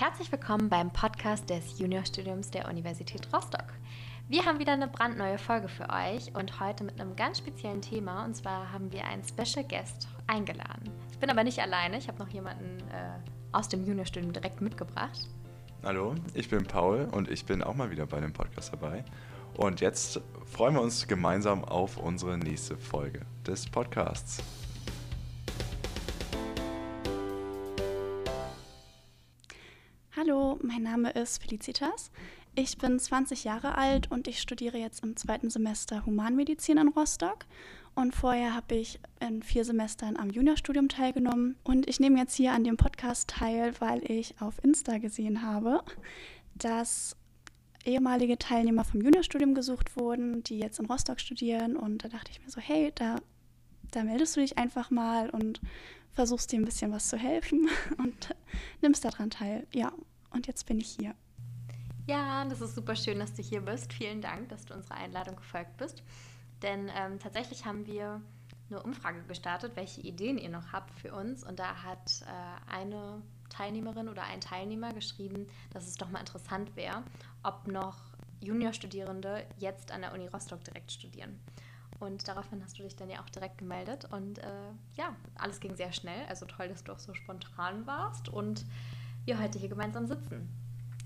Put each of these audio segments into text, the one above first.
herzlich willkommen beim Podcast des Juniorstudiums der Universität Rostock. Wir haben wieder eine brandneue Folge für euch und heute mit einem ganz speziellen Thema. Und zwar haben wir einen Special Guest eingeladen. Ich bin aber nicht alleine, ich habe noch jemanden äh, aus dem Juniorstudium direkt mitgebracht. Hallo, ich bin Paul und ich bin auch mal wieder bei dem Podcast dabei. Und jetzt freuen wir uns gemeinsam auf unsere nächste Folge des Podcasts. Mein Name ist Felicitas. Ich bin 20 Jahre alt und ich studiere jetzt im zweiten Semester Humanmedizin in Rostock. Und vorher habe ich in vier Semestern am Juniorstudium teilgenommen. Und ich nehme jetzt hier an dem Podcast teil, weil ich auf Insta gesehen habe, dass ehemalige Teilnehmer vom Juniorstudium gesucht wurden, die jetzt in Rostock studieren. Und da dachte ich mir so, hey, da, da meldest du dich einfach mal und versuchst dir ein bisschen was zu helfen und nimmst daran teil. Ja, und jetzt bin ich hier. Ja, das ist super schön, dass du hier bist. Vielen Dank, dass du unserer Einladung gefolgt bist. Denn ähm, tatsächlich haben wir eine Umfrage gestartet, welche Ideen ihr noch habt für uns. Und da hat äh, eine Teilnehmerin oder ein Teilnehmer geschrieben, dass es doch mal interessant wäre, ob noch Juniorstudierende jetzt an der Uni Rostock direkt studieren. Und daraufhin hast du dich dann ja auch direkt gemeldet. Und äh, ja, alles ging sehr schnell. Also toll, dass du auch so spontan warst und wir heute hier gemeinsam sitzen.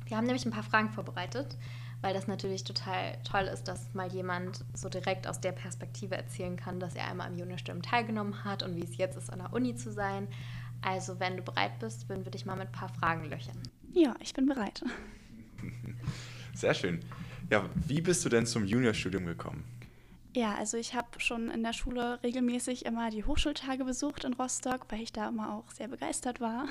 Wir haben nämlich ein paar Fragen vorbereitet, weil das natürlich total toll ist, dass mal jemand so direkt aus der Perspektive erzählen kann, dass er einmal am Juniorstudium teilgenommen hat und wie es jetzt ist, an der Uni zu sein. Also, wenn du bereit bist, würden wir dich mal mit ein paar Fragen löchern. Ja, ich bin bereit. Sehr schön. Ja, wie bist du denn zum Juniorstudium gekommen? Ja, also ich habe schon in der Schule regelmäßig immer die Hochschultage besucht in Rostock, weil ich da immer auch sehr begeistert war.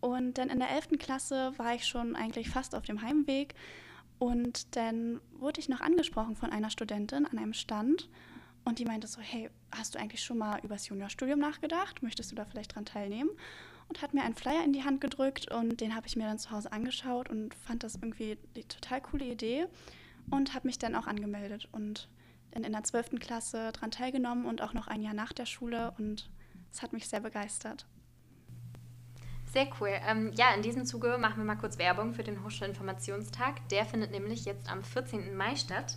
Und dann in der 11. Klasse war ich schon eigentlich fast auf dem Heimweg. Und dann wurde ich noch angesprochen von einer Studentin an einem Stand. Und die meinte so, hey, hast du eigentlich schon mal über das Juniorstudium nachgedacht? Möchtest du da vielleicht dran teilnehmen? Und hat mir einen Flyer in die Hand gedrückt und den habe ich mir dann zu Hause angeschaut und fand das irgendwie die total coole Idee und habe mich dann auch angemeldet. Und dann in der 12. Klasse daran teilgenommen und auch noch ein Jahr nach der Schule und es hat mich sehr begeistert. Sehr cool. Ähm, ja, in diesem Zuge machen wir mal kurz Werbung für den Hochschulinformationstag. Der findet nämlich jetzt am 14. Mai statt.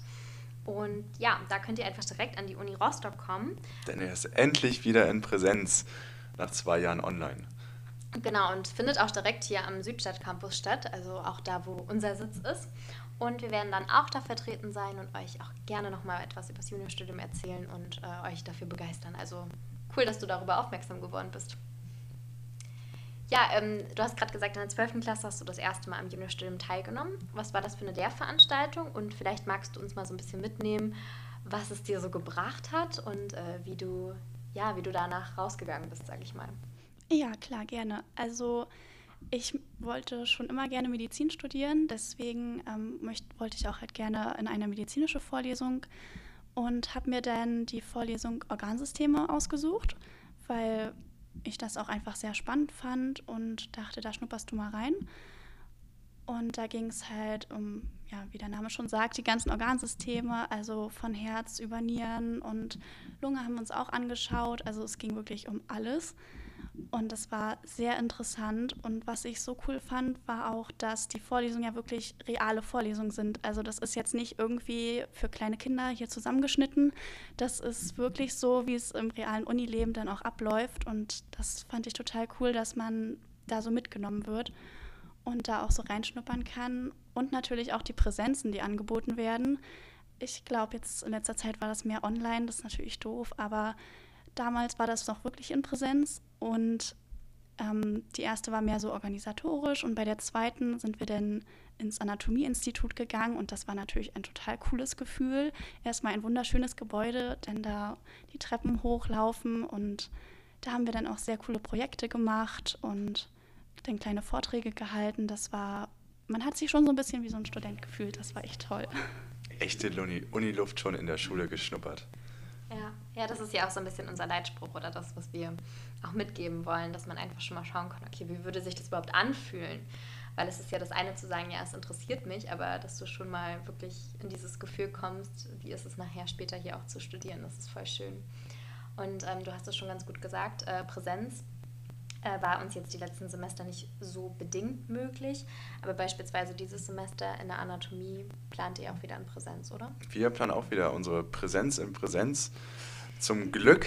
Und ja, da könnt ihr einfach direkt an die Uni Rostock kommen. Denn er ist endlich wieder in Präsenz nach zwei Jahren online. Genau, und findet auch direkt hier am Südstadt-Campus statt, also auch da, wo unser Sitz ist. Und wir werden dann auch da vertreten sein und euch auch gerne nochmal etwas über das Juniorstudium erzählen und äh, euch dafür begeistern. Also cool, dass du darüber aufmerksam geworden bist. Ja, ähm, du hast gerade gesagt, in der 12. Klasse hast du das erste Mal am Juniorstudium teilgenommen. Was war das für eine Lehrveranstaltung? Und vielleicht magst du uns mal so ein bisschen mitnehmen, was es dir so gebracht hat und äh, wie, du, ja, wie du danach rausgegangen bist, sag ich mal. Ja, klar, gerne. Also ich wollte schon immer gerne Medizin studieren, deswegen ähm, möcht, wollte ich auch halt gerne in eine medizinische Vorlesung und habe mir dann die Vorlesung Organsysteme ausgesucht, weil ich das auch einfach sehr spannend fand und dachte, da schnupperst du mal rein. Und da ging es halt um, ja, wie der Name schon sagt, die ganzen Organsysteme, also von Herz über Nieren und Lunge haben wir uns auch angeschaut. Also es ging wirklich um alles. Und das war sehr interessant. Und was ich so cool fand, war auch, dass die Vorlesungen ja wirklich reale Vorlesungen sind. Also das ist jetzt nicht irgendwie für kleine Kinder hier zusammengeschnitten. Das ist wirklich so, wie es im realen Unileben dann auch abläuft. Und das fand ich total cool, dass man da so mitgenommen wird und da auch so reinschnuppern kann. Und natürlich auch die Präsenzen, die angeboten werden. Ich glaube, jetzt in letzter Zeit war das mehr online, das ist natürlich doof, aber damals war das noch wirklich in Präsenz und ähm, die erste war mehr so organisatorisch und bei der zweiten sind wir dann ins Anatomieinstitut gegangen und das war natürlich ein total cooles Gefühl. Erstmal ein wunderschönes Gebäude, denn da die Treppen hochlaufen und da haben wir dann auch sehr coole Projekte gemacht und dann kleine Vorträge gehalten. Das war, man hat sich schon so ein bisschen wie so ein Student gefühlt. Das war echt toll. Echte Uniluft schon in der Schule geschnuppert. Ja. Ja, das ist ja auch so ein bisschen unser Leitspruch oder das, was wir auch mitgeben wollen, dass man einfach schon mal schauen kann, okay, wie würde sich das überhaupt anfühlen? Weil es ist ja das eine zu sagen, ja, es interessiert mich, aber dass du schon mal wirklich in dieses Gefühl kommst, wie ist es nachher später hier auch zu studieren, das ist voll schön. Und ähm, du hast es schon ganz gut gesagt, äh, Präsenz äh, war uns jetzt die letzten Semester nicht so bedingt möglich. Aber beispielsweise dieses Semester in der Anatomie plant ihr auch wieder in Präsenz, oder? Wir planen auch wieder unsere Präsenz in Präsenz. Zum Glück,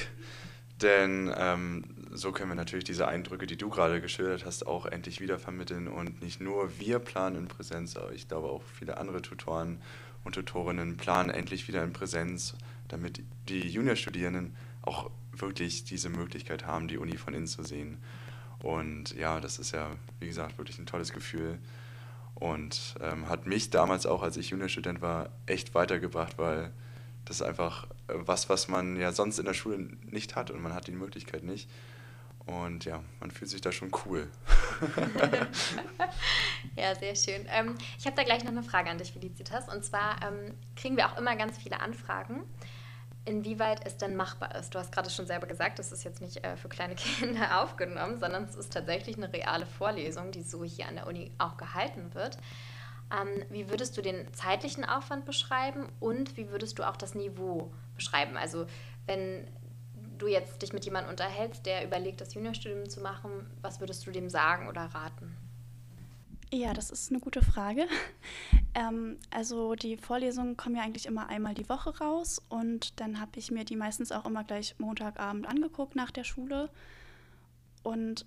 denn ähm, so können wir natürlich diese Eindrücke, die du gerade geschildert hast, auch endlich wieder vermitteln. Und nicht nur wir planen in Präsenz, aber ich glaube auch viele andere Tutoren und Tutorinnen planen endlich wieder in Präsenz, damit die Juniorstudierenden auch wirklich diese Möglichkeit haben, die Uni von innen zu sehen. Und ja, das ist ja, wie gesagt, wirklich ein tolles Gefühl. Und ähm, hat mich damals auch, als ich Juniorstudent war, echt weitergebracht, weil das ist einfach äh, was, was man ja sonst in der Schule nicht hat und man hat die Möglichkeit nicht. Und ja, man fühlt sich da schon cool. ja, sehr schön. Ähm, ich habe da gleich noch eine Frage an dich, Felicitas. Und zwar ähm, kriegen wir auch immer ganz viele Anfragen, inwieweit es denn machbar ist. Du hast gerade schon selber gesagt, das ist jetzt nicht äh, für kleine Kinder aufgenommen, sondern es ist tatsächlich eine reale Vorlesung, die so hier an der Uni auch gehalten wird. Ähm, wie würdest du den zeitlichen Aufwand beschreiben und wie würdest du auch das Niveau beschreiben? Also wenn du jetzt dich mit jemandem unterhältst, der überlegt, das Juniorstudium zu machen, was würdest du dem sagen oder raten? Ja, das ist eine gute Frage. Ähm, also die Vorlesungen kommen ja eigentlich immer einmal die Woche raus und dann habe ich mir die meistens auch immer gleich Montagabend angeguckt nach der Schule. Und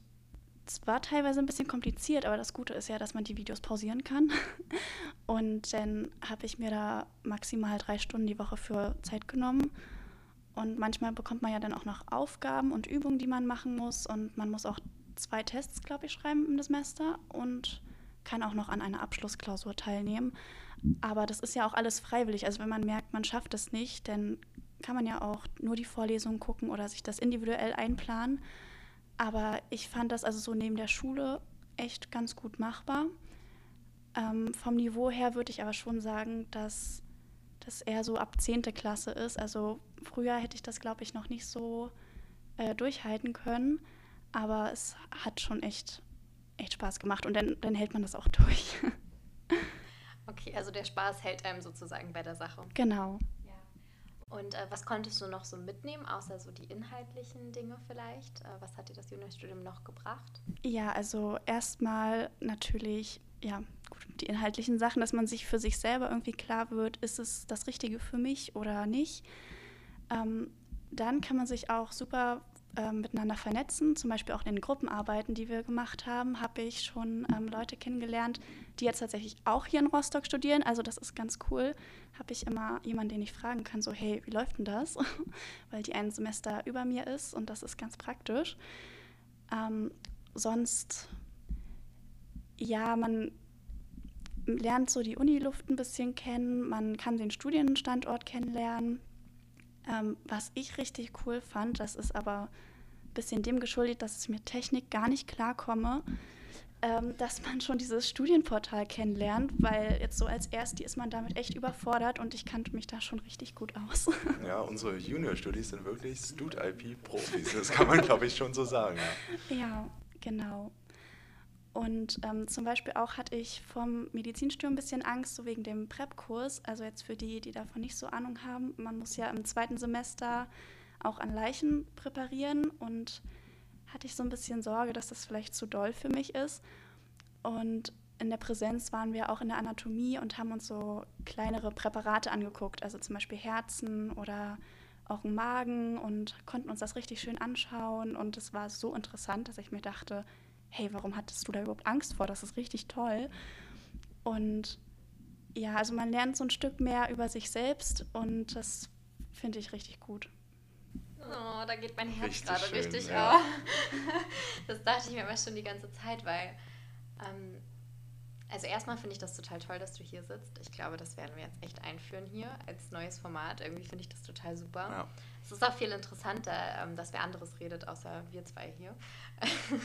es war teilweise ein bisschen kompliziert, aber das Gute ist ja, dass man die Videos pausieren kann. Und dann habe ich mir da maximal drei Stunden die Woche für Zeit genommen und manchmal bekommt man ja dann auch noch Aufgaben und Übungen, die man machen muss. Und man muss auch zwei Tests, glaube ich, schreiben im Semester und kann auch noch an einer Abschlussklausur teilnehmen. Aber das ist ja auch alles freiwillig. Also wenn man merkt, man schafft es nicht, dann kann man ja auch nur die Vorlesungen gucken oder sich das individuell einplanen. Aber ich fand das also so neben der Schule echt ganz gut machbar. Ähm, vom Niveau her würde ich aber schon sagen, dass das eher so ab 10. Klasse ist. Also früher hätte ich das, glaube ich, noch nicht so äh, durchhalten können. Aber es hat schon echt, echt Spaß gemacht und dann, dann hält man das auch durch. okay, also der Spaß hält einem sozusagen bei der Sache. Genau. Und äh, was konntest du noch so mitnehmen, außer so die inhaltlichen Dinge vielleicht? Äh, was hat dir das Juniorstudium noch gebracht? Ja, also erstmal natürlich ja, gut, die inhaltlichen Sachen, dass man sich für sich selber irgendwie klar wird, ist es das Richtige für mich oder nicht. Ähm, dann kann man sich auch super ähm, miteinander vernetzen. Zum Beispiel auch in den Gruppenarbeiten, die wir gemacht haben, habe ich schon ähm, Leute kennengelernt, die jetzt tatsächlich auch hier in Rostock studieren. Also das ist ganz cool. Habe ich immer jemanden, den ich fragen kann, so hey, wie läuft denn das? Weil die ein Semester über mir ist und das ist ganz praktisch. Ähm, sonst ja, man lernt so die Uniluft ein bisschen kennen, man kann den Studienstandort kennenlernen. Ähm, was ich richtig cool fand, das ist aber ein bisschen dem geschuldet, dass ich mit Technik gar nicht klarkomme, ähm, dass man schon dieses Studienportal kennenlernt, weil jetzt so als Ersti ist man damit echt überfordert und ich kannte mich da schon richtig gut aus. Ja, unsere Junior-Studis sind wirklich Stud-IP-Profis, das kann man glaube ich schon so sagen. Ja, ja genau. Und ähm, zum Beispiel auch hatte ich vom Medizinstudium ein bisschen Angst, so wegen dem PrEP-Kurs. Also jetzt für die, die davon nicht so Ahnung haben, man muss ja im zweiten Semester auch an Leichen präparieren und hatte ich so ein bisschen Sorge, dass das vielleicht zu doll für mich ist. Und in der Präsenz waren wir auch in der Anatomie und haben uns so kleinere Präparate angeguckt, also zum Beispiel Herzen oder auch einen Magen und konnten uns das richtig schön anschauen. Und es war so interessant, dass ich mir dachte, hey, warum hattest du da überhaupt Angst vor? Das ist richtig toll. Und ja, also man lernt so ein Stück mehr über sich selbst und das finde ich richtig gut. Oh, da geht mein Herz richtig gerade schön, richtig ja. auf. Das dachte ich mir aber schon die ganze Zeit, weil ähm, also erstmal finde ich das total toll, dass du hier sitzt. Ich glaube, das werden wir jetzt echt einführen hier als neues Format. Irgendwie finde ich das total super. Ja. Es ist auch viel interessanter, ähm, dass wer anderes redet, außer wir zwei hier.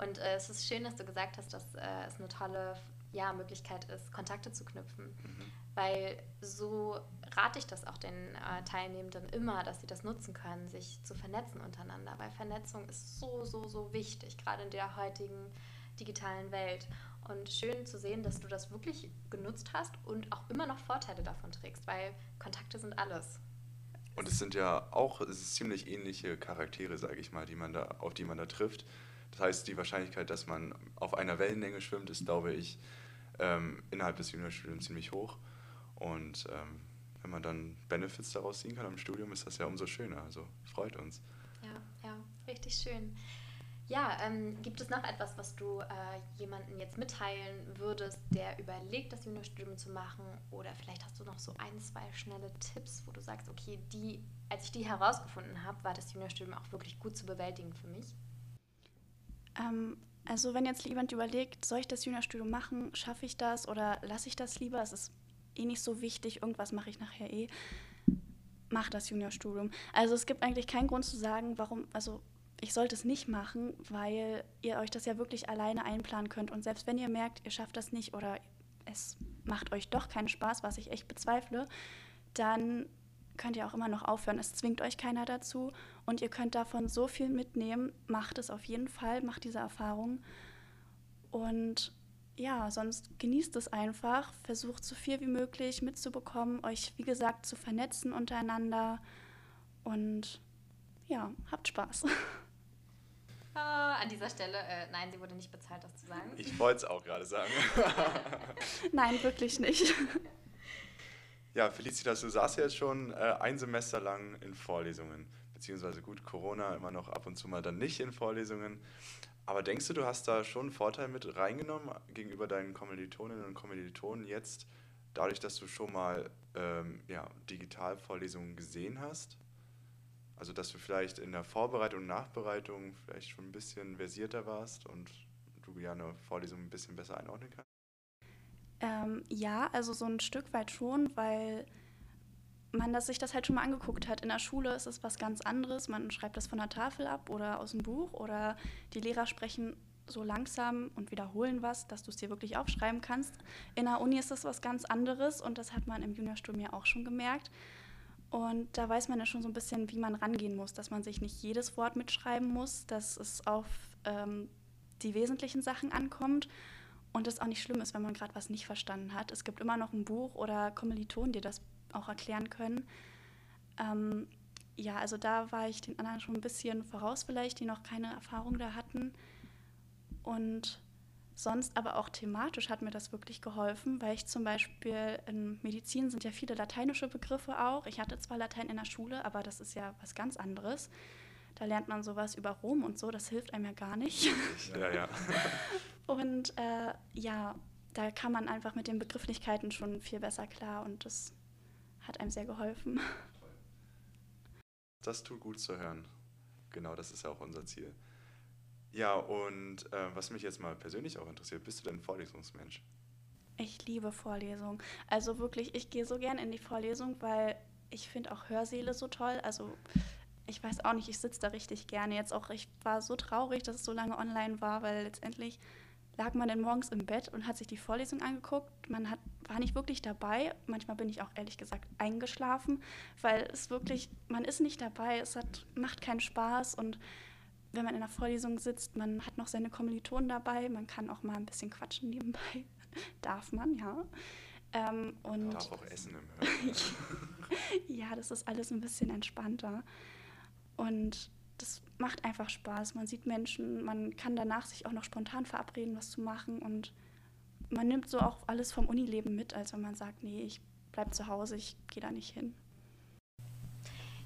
Und äh, es ist schön, dass du gesagt hast, dass äh, es eine tolle ja, Möglichkeit ist, Kontakte zu knüpfen. Mhm. Weil so rate ich das auch den äh, Teilnehmenden immer, dass sie das nutzen können, sich zu vernetzen untereinander. Weil Vernetzung ist so, so, so wichtig, gerade in der heutigen digitalen Welt. Und schön zu sehen, dass du das wirklich genutzt hast und auch immer noch Vorteile davon trägst, weil Kontakte sind alles. Und es sind ja auch es ist ziemlich ähnliche Charaktere, sage ich mal, die man da, auf die man da trifft Das heißt, die Wahrscheinlichkeit, dass man auf einer Wellenlänge schwimmt, ist, glaube ich, ähm, innerhalb des Juniorstudiums ziemlich hoch. Und ähm, wenn man dann Benefits daraus ziehen kann am Studium, ist das ja umso schöner. Also freut uns. Ja, ja, richtig schön. Ja, ähm, gibt es noch etwas, was du äh, jemandem jetzt mitteilen würdest, der überlegt, das Juniorstudium zu machen? Oder vielleicht hast du noch so ein, zwei schnelle Tipps, wo du sagst, okay, die, als ich die herausgefunden habe, war das Juniorstudium auch wirklich gut zu bewältigen für mich? Ähm, also wenn jetzt jemand überlegt, soll ich das Juniorstudium machen, schaffe ich das oder lasse ich das lieber? Es ist eh nicht so wichtig, irgendwas mache ich nachher eh. Mach das Juniorstudium. Also es gibt eigentlich keinen Grund zu sagen, warum, also ich sollte es nicht machen, weil ihr euch das ja wirklich alleine einplanen könnt. Und selbst wenn ihr merkt, ihr schafft das nicht oder es macht euch doch keinen Spaß, was ich echt bezweifle, dann könnt ihr auch immer noch aufhören. Es zwingt euch keiner dazu und ihr könnt davon so viel mitnehmen. Macht es auf jeden Fall, macht diese Erfahrung. Und ja, sonst genießt es einfach, versucht so viel wie möglich mitzubekommen, euch wie gesagt zu vernetzen untereinander und ja, habt Spaß. Oh, an dieser Stelle, äh, nein, sie wurde nicht bezahlt, das zu sagen. Ich wollte es auch gerade sagen. nein, wirklich nicht. Ja, Felicitas, du saßt jetzt schon äh, ein Semester lang in Vorlesungen, beziehungsweise gut, Corona immer noch ab und zu mal dann nicht in Vorlesungen. Aber denkst du, du hast da schon einen Vorteil mit reingenommen gegenüber deinen Kommilitoninnen und Kommilitonen jetzt, dadurch, dass du schon mal ähm, ja, Digitalvorlesungen gesehen hast? Also, dass du vielleicht in der Vorbereitung und Nachbereitung vielleicht schon ein bisschen versierter warst und du ja eine Vorlesung ein bisschen besser einordnen kannst? Ähm, ja, also so ein Stück weit schon, weil man das, sich das halt schon mal angeguckt hat. In der Schule ist es was ganz anderes. Man schreibt das von der Tafel ab oder aus dem Buch oder die Lehrer sprechen so langsam und wiederholen was, dass du es dir wirklich aufschreiben kannst. In der Uni ist das was ganz anderes und das hat man im Juniorstudium ja auch schon gemerkt. Und da weiß man ja schon so ein bisschen, wie man rangehen muss, dass man sich nicht jedes Wort mitschreiben muss, dass es auf ähm, die wesentlichen Sachen ankommt und es auch nicht schlimm ist, wenn man gerade was nicht verstanden hat. Es gibt immer noch ein Buch oder Kommilitonen, die das auch erklären können. Ähm, ja, also da war ich den anderen schon ein bisschen voraus vielleicht, die noch keine Erfahrung da hatten. Und Sonst aber auch thematisch hat mir das wirklich geholfen, weil ich zum Beispiel in Medizin sind ja viele lateinische Begriffe auch. Ich hatte zwar Latein in der Schule, aber das ist ja was ganz anderes. Da lernt man sowas über Rom und so, das hilft einem ja gar nicht. Ja, ja. und äh, ja, da kann man einfach mit den Begrifflichkeiten schon viel besser klar und das hat einem sehr geholfen. Das tut gut zu hören. Genau, das ist ja auch unser Ziel. Ja, und äh, was mich jetzt mal persönlich auch interessiert, bist du denn Vorlesungsmensch? Ich liebe Vorlesungen. Also wirklich, ich gehe so gern in die Vorlesung, weil ich finde auch Hörsäle so toll. Also ich weiß auch nicht, ich sitze da richtig gerne. Jetzt auch, ich war so traurig, dass es so lange online war, weil letztendlich lag man dann morgens im Bett und hat sich die Vorlesung angeguckt. Man hat, war nicht wirklich dabei. Manchmal bin ich auch ehrlich gesagt eingeschlafen, weil es wirklich, man ist nicht dabei, es hat, macht keinen Spaß und wenn man in einer Vorlesung sitzt, man hat noch seine Kommilitonen dabei, man kann auch mal ein bisschen quatschen nebenbei. Darf man, ja. Ähm, und Darf auch essen im Hörsaal. ja, das ist alles ein bisschen entspannter. Und das macht einfach Spaß. Man sieht Menschen, man kann danach sich auch noch spontan verabreden, was zu machen. Und man nimmt so auch alles vom Unileben mit, als wenn man sagt, nee, ich bleibe zu Hause, ich gehe da nicht hin.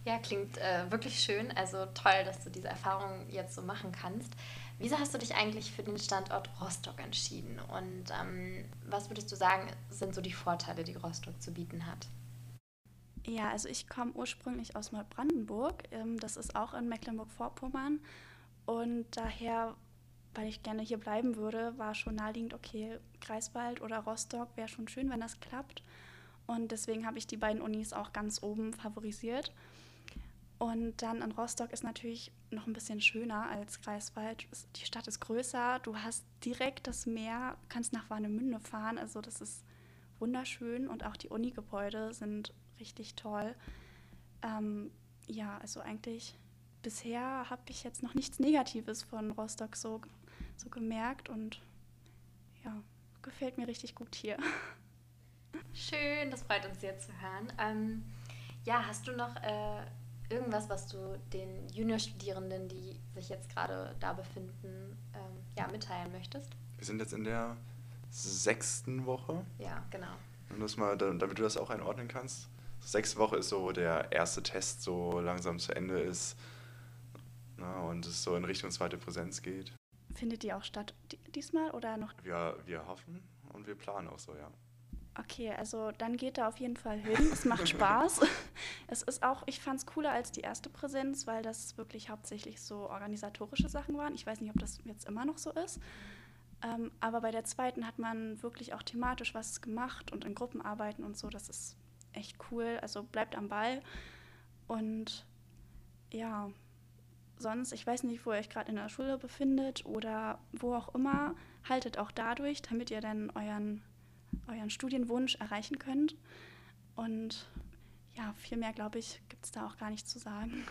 Ja, klingt äh, wirklich schön. Also toll, dass du diese Erfahrung jetzt so machen kannst. Wieso hast du dich eigentlich für den Standort Rostock entschieden? Und ähm, was würdest du sagen, sind so die Vorteile, die Rostock zu bieten hat? Ja, also ich komme ursprünglich aus Neubrandenburg. Ähm, das ist auch in Mecklenburg-Vorpommern. Und daher, weil ich gerne hier bleiben würde, war schon naheliegend, okay, Greifswald oder Rostock wäre schon schön, wenn das klappt. Und deswegen habe ich die beiden Unis auch ganz oben favorisiert. Und dann in Rostock ist natürlich noch ein bisschen schöner als Greifswald. Die Stadt ist größer, du hast direkt das Meer, kannst nach Warnemünde fahren. Also das ist wunderschön und auch die Uni-Gebäude sind richtig toll. Ähm, ja, also eigentlich bisher habe ich jetzt noch nichts Negatives von Rostock so, so gemerkt und ja, gefällt mir richtig gut hier. Schön, das freut uns sehr zu hören. Ähm, ja, hast du noch äh, irgendwas, was du den Juniorstudierenden, die sich jetzt gerade da befinden, ähm, ja, mitteilen möchtest? Wir sind jetzt in der sechsten Woche. Ja, genau. Und das mal, damit du das auch einordnen kannst. Sechste Woche ist so der erste Test so langsam zu Ende ist na, und es so in Richtung zweite Präsenz geht. Findet die auch statt diesmal oder noch? Wir, wir hoffen und wir planen auch so, ja. Okay, also dann geht da auf jeden Fall hin. Es macht Spaß. es ist auch, ich fand es cooler als die erste Präsenz, weil das wirklich hauptsächlich so organisatorische Sachen waren. Ich weiß nicht, ob das jetzt immer noch so ist. Ähm, aber bei der zweiten hat man wirklich auch thematisch was gemacht und in Gruppenarbeiten und so. Das ist echt cool. Also bleibt am Ball. Und ja, sonst, ich weiß nicht, wo ihr euch gerade in der Schule befindet oder wo auch immer, haltet auch dadurch, damit ihr dann euren euren Studienwunsch erreichen könnt. Und ja, viel mehr, glaube ich, gibt es da auch gar nicht zu sagen.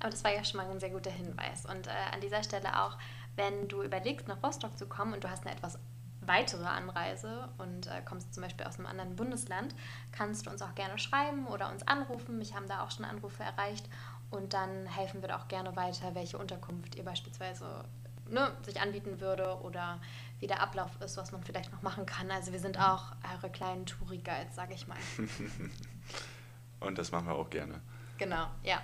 Aber das war ja schon mal ein sehr guter Hinweis. Und äh, an dieser Stelle auch, wenn du überlegst, nach Rostock zu kommen und du hast eine etwas weitere Anreise und äh, kommst zum Beispiel aus einem anderen Bundesland, kannst du uns auch gerne schreiben oder uns anrufen. Mich haben da auch schon Anrufe erreicht und dann helfen wir da auch gerne weiter, welche Unterkunft ihr beispielsweise ne, sich anbieten würde oder wie der Ablauf ist, was man vielleicht noch machen kann. Also wir sind auch eure kleinen Touri-Guides, sage ich mal. Und das machen wir auch gerne. Genau, ja.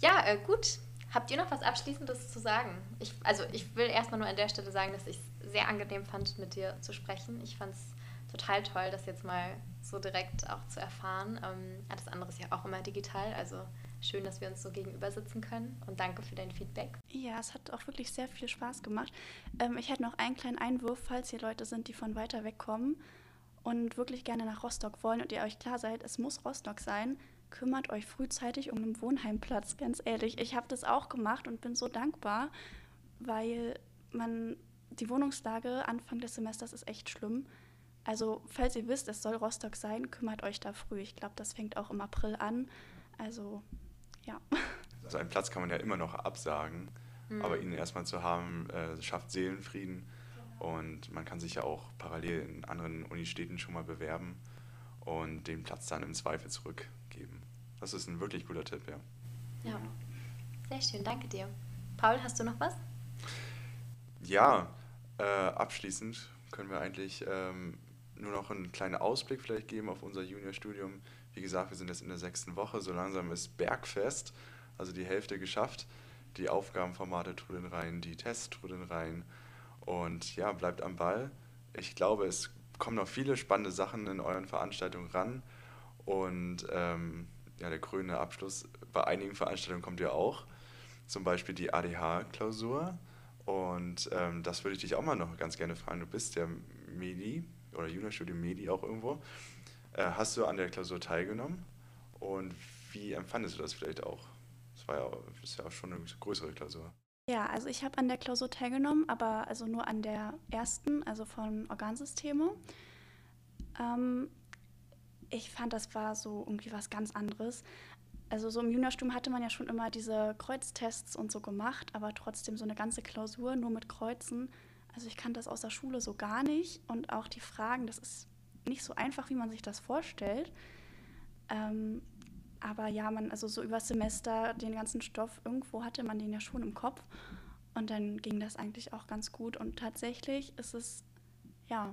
Ja, äh, gut. Habt ihr noch was Abschließendes zu sagen? Ich, also ich will erstmal nur an der Stelle sagen, dass ich es sehr angenehm fand, mit dir zu sprechen. Ich fand es total toll, das jetzt mal so direkt auch zu erfahren. Ähm, alles andere ist ja auch immer digital, also schön, dass wir uns so gegenüber sitzen können und danke für dein Feedback. Ja, es hat auch wirklich sehr viel Spaß gemacht. Ähm, ich hätte noch einen kleinen Einwurf, falls hier Leute sind, die von weiter weg kommen und wirklich gerne nach Rostock wollen und ihr euch klar seid, es muss Rostock sein, kümmert euch frühzeitig um einen Wohnheimplatz, ganz ehrlich. Ich habe das auch gemacht und bin so dankbar, weil man die Wohnungslage Anfang des Semesters ist echt schlimm. Also, falls ihr wisst, es soll Rostock sein, kümmert euch da früh. Ich glaube, das fängt auch im April an. Also, ja. Also einen Platz kann man ja immer noch absagen, mhm. aber ihn erstmal zu haben, äh, schafft Seelenfrieden. Genau. Und man kann sich ja auch parallel in anderen Unistädten schon mal bewerben und den Platz dann im Zweifel zurückgeben. Das ist ein wirklich guter Tipp, ja. Ja, sehr schön, danke dir. Paul, hast du noch was? Ja, äh, abschließend können wir eigentlich ähm, nur noch einen kleinen Ausblick vielleicht geben auf unser Juniorstudium. Wie gesagt, wir sind jetzt in der sechsten Woche, so langsam ist Bergfest, also die Hälfte geschafft. Die Aufgabenformate trudeln rein, die Tests trudeln rein und ja, bleibt am Ball. Ich glaube, es kommen noch viele spannende Sachen in euren Veranstaltungen ran und ähm, ja, der grüne Abschluss bei einigen Veranstaltungen kommt ja auch, zum Beispiel die ADH-Klausur. Und ähm, das würde ich dich auch mal noch ganz gerne fragen. Du bist ja Medi oder Juniorstudium Medi auch irgendwo. Äh, hast du an der Klausur teilgenommen und wie empfandest du das vielleicht auch? Das war ja, das ist ja auch schon eine größere Klausur. Ja, also ich habe an der Klausur teilgenommen, aber also nur an der ersten, also von Organsysteme. Ähm, ich fand, das war so irgendwie was ganz anderes. Also so im Juniorstudium hatte man ja schon immer diese Kreuztests und so gemacht, aber trotzdem so eine ganze Klausur nur mit Kreuzen. Also ich kannte das aus der Schule so gar nicht und auch die Fragen, das ist nicht so einfach, wie man sich das vorstellt. Ähm, aber ja, man, also so über Semester den ganzen Stoff, irgendwo hatte man den ja schon im Kopf. Und dann ging das eigentlich auch ganz gut. Und tatsächlich ist es ja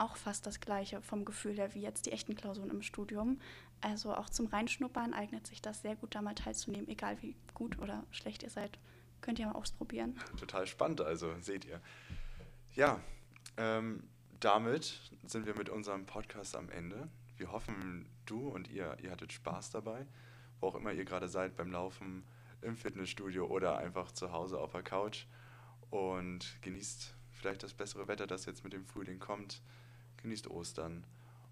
auch fast das Gleiche vom Gefühl her wie jetzt die echten Klausuren im Studium. Also auch zum Reinschnuppern eignet sich das sehr gut, da mal teilzunehmen, egal wie gut oder schlecht ihr seid. Könnt ihr mal ausprobieren. Total spannend, also seht ihr. Ja, ähm, damit sind wir mit unserem Podcast am Ende. Wir hoffen, du und ihr, ihr hattet Spaß dabei, wo auch immer ihr gerade seid, beim Laufen, im Fitnessstudio oder einfach zu Hause auf der Couch. Und genießt vielleicht das bessere Wetter, das jetzt mit dem Frühling kommt. Genießt Ostern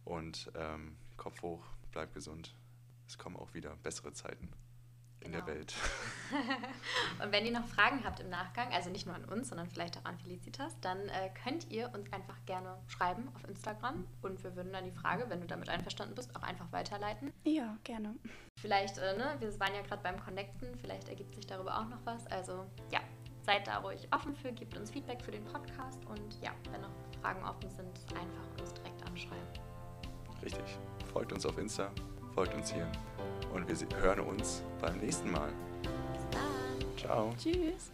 und ähm, Kopf hoch, bleibt gesund. Es kommen auch wieder bessere Zeiten in genau. der Welt. und wenn ihr noch Fragen habt im Nachgang, also nicht nur an uns, sondern vielleicht auch an Felicitas, dann äh, könnt ihr uns einfach gerne schreiben auf Instagram und wir würden dann die Frage, wenn du damit einverstanden bist, auch einfach weiterleiten. Ja, gerne. Vielleicht, äh, ne, wir waren ja gerade beim Connecten, vielleicht ergibt sich darüber auch noch was. Also ja, seid da ruhig offen für, gebt uns Feedback für den Podcast und ja, wenn noch Fragen offen sind, einfach uns direkt anschreiben. Richtig. Folgt uns auf Insta, folgt uns hier. Und wir hören uns beim nächsten Mal. Bis dann. Ciao. Tschüss.